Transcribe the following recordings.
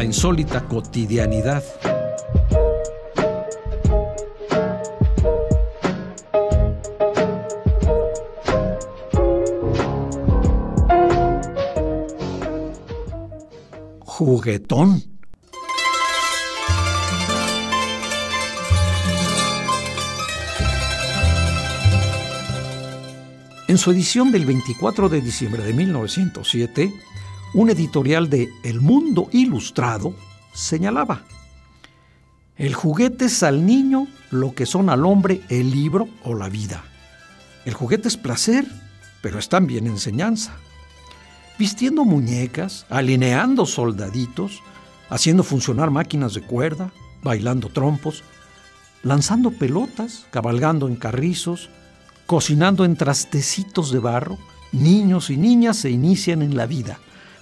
La insólita cotidianidad. Juguetón. En su edición del 24 de diciembre de 1907, un editorial de El Mundo Ilustrado señalaba, el juguete es al niño lo que son al hombre el libro o la vida. El juguete es placer, pero es también enseñanza. Vistiendo muñecas, alineando soldaditos, haciendo funcionar máquinas de cuerda, bailando trompos, lanzando pelotas, cabalgando en carrizos, cocinando en trastecitos de barro, niños y niñas se inician en la vida,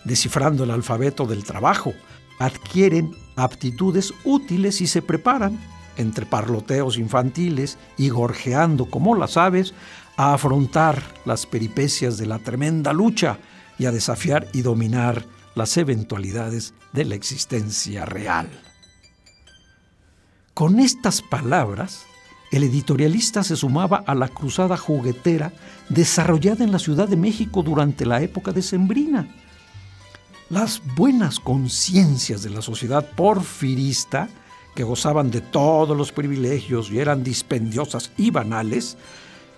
descifrando el alfabeto del trabajo, adquieren aptitudes útiles y se preparan, entre parloteos infantiles y gorjeando como las aves, a afrontar las peripecias de la tremenda lucha y a desafiar y dominar las eventualidades de la existencia real. Con estas palabras, el editorialista se sumaba a la cruzada juguetera desarrollada en la Ciudad de México durante la época decembrina. Las buenas conciencias de la sociedad porfirista, que gozaban de todos los privilegios y eran dispendiosas y banales,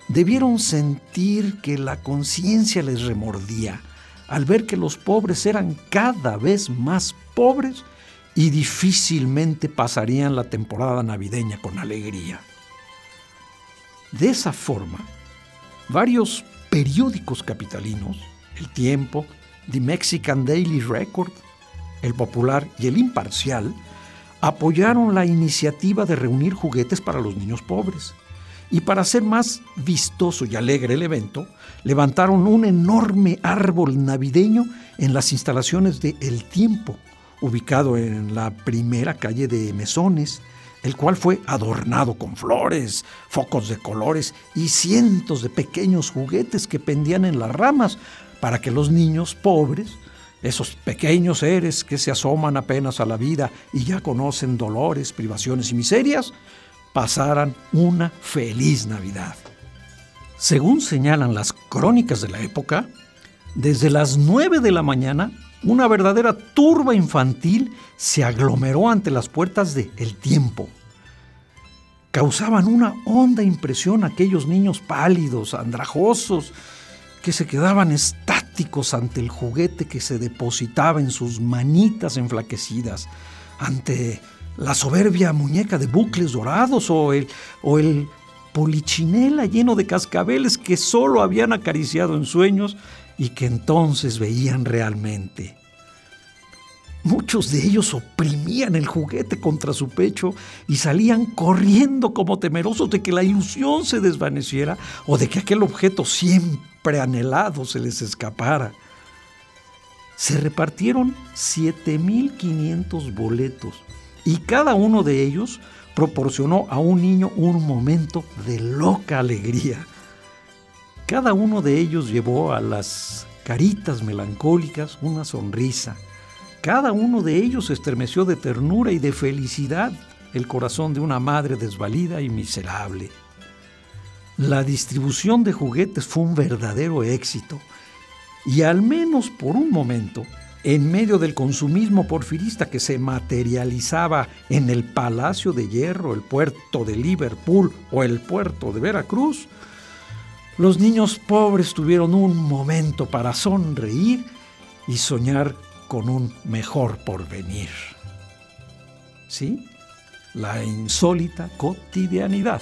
debieron sentir que la conciencia les remordía al ver que los pobres eran cada vez más pobres y difícilmente pasarían la temporada navideña con alegría. De esa forma, varios periódicos capitalinos, El Tiempo, The Mexican Daily Record, El Popular y El Imparcial, apoyaron la iniciativa de reunir juguetes para los niños pobres. Y para hacer más vistoso y alegre el evento, levantaron un enorme árbol navideño en las instalaciones de El Tiempo, ubicado en la primera calle de Mesones, el cual fue adornado con flores, focos de colores y cientos de pequeños juguetes que pendían en las ramas para que los niños pobres, esos pequeños seres que se asoman apenas a la vida y ya conocen dolores, privaciones y miserias, pasaran una feliz Navidad. Según señalan las crónicas de la época, desde las 9 de la mañana una verdadera turba infantil se aglomeró ante las puertas de El Tiempo. Causaban una honda impresión aquellos niños pálidos, andrajosos, que se quedaban estáticos ante el juguete que se depositaba en sus manitas enflaquecidas, ante la soberbia muñeca de bucles dorados o el, o el polichinela lleno de cascabeles que solo habían acariciado en sueños y que entonces veían realmente. Muchos de ellos oprimían el juguete contra su pecho y salían corriendo como temerosos de que la ilusión se desvaneciera o de que aquel objeto siempre anhelado se les escapara. Se repartieron 7.500 boletos y cada uno de ellos proporcionó a un niño un momento de loca alegría. Cada uno de ellos llevó a las caritas melancólicas una sonrisa. Cada uno de ellos estremeció de ternura y de felicidad el corazón de una madre desvalida y miserable. La distribución de juguetes fue un verdadero éxito y al menos por un momento, en medio del consumismo porfirista que se materializaba en el Palacio de Hierro, el puerto de Liverpool o el puerto de Veracruz, los niños pobres tuvieron un momento para sonreír y soñar con un mejor porvenir. ¿Sí? La insólita cotidianidad.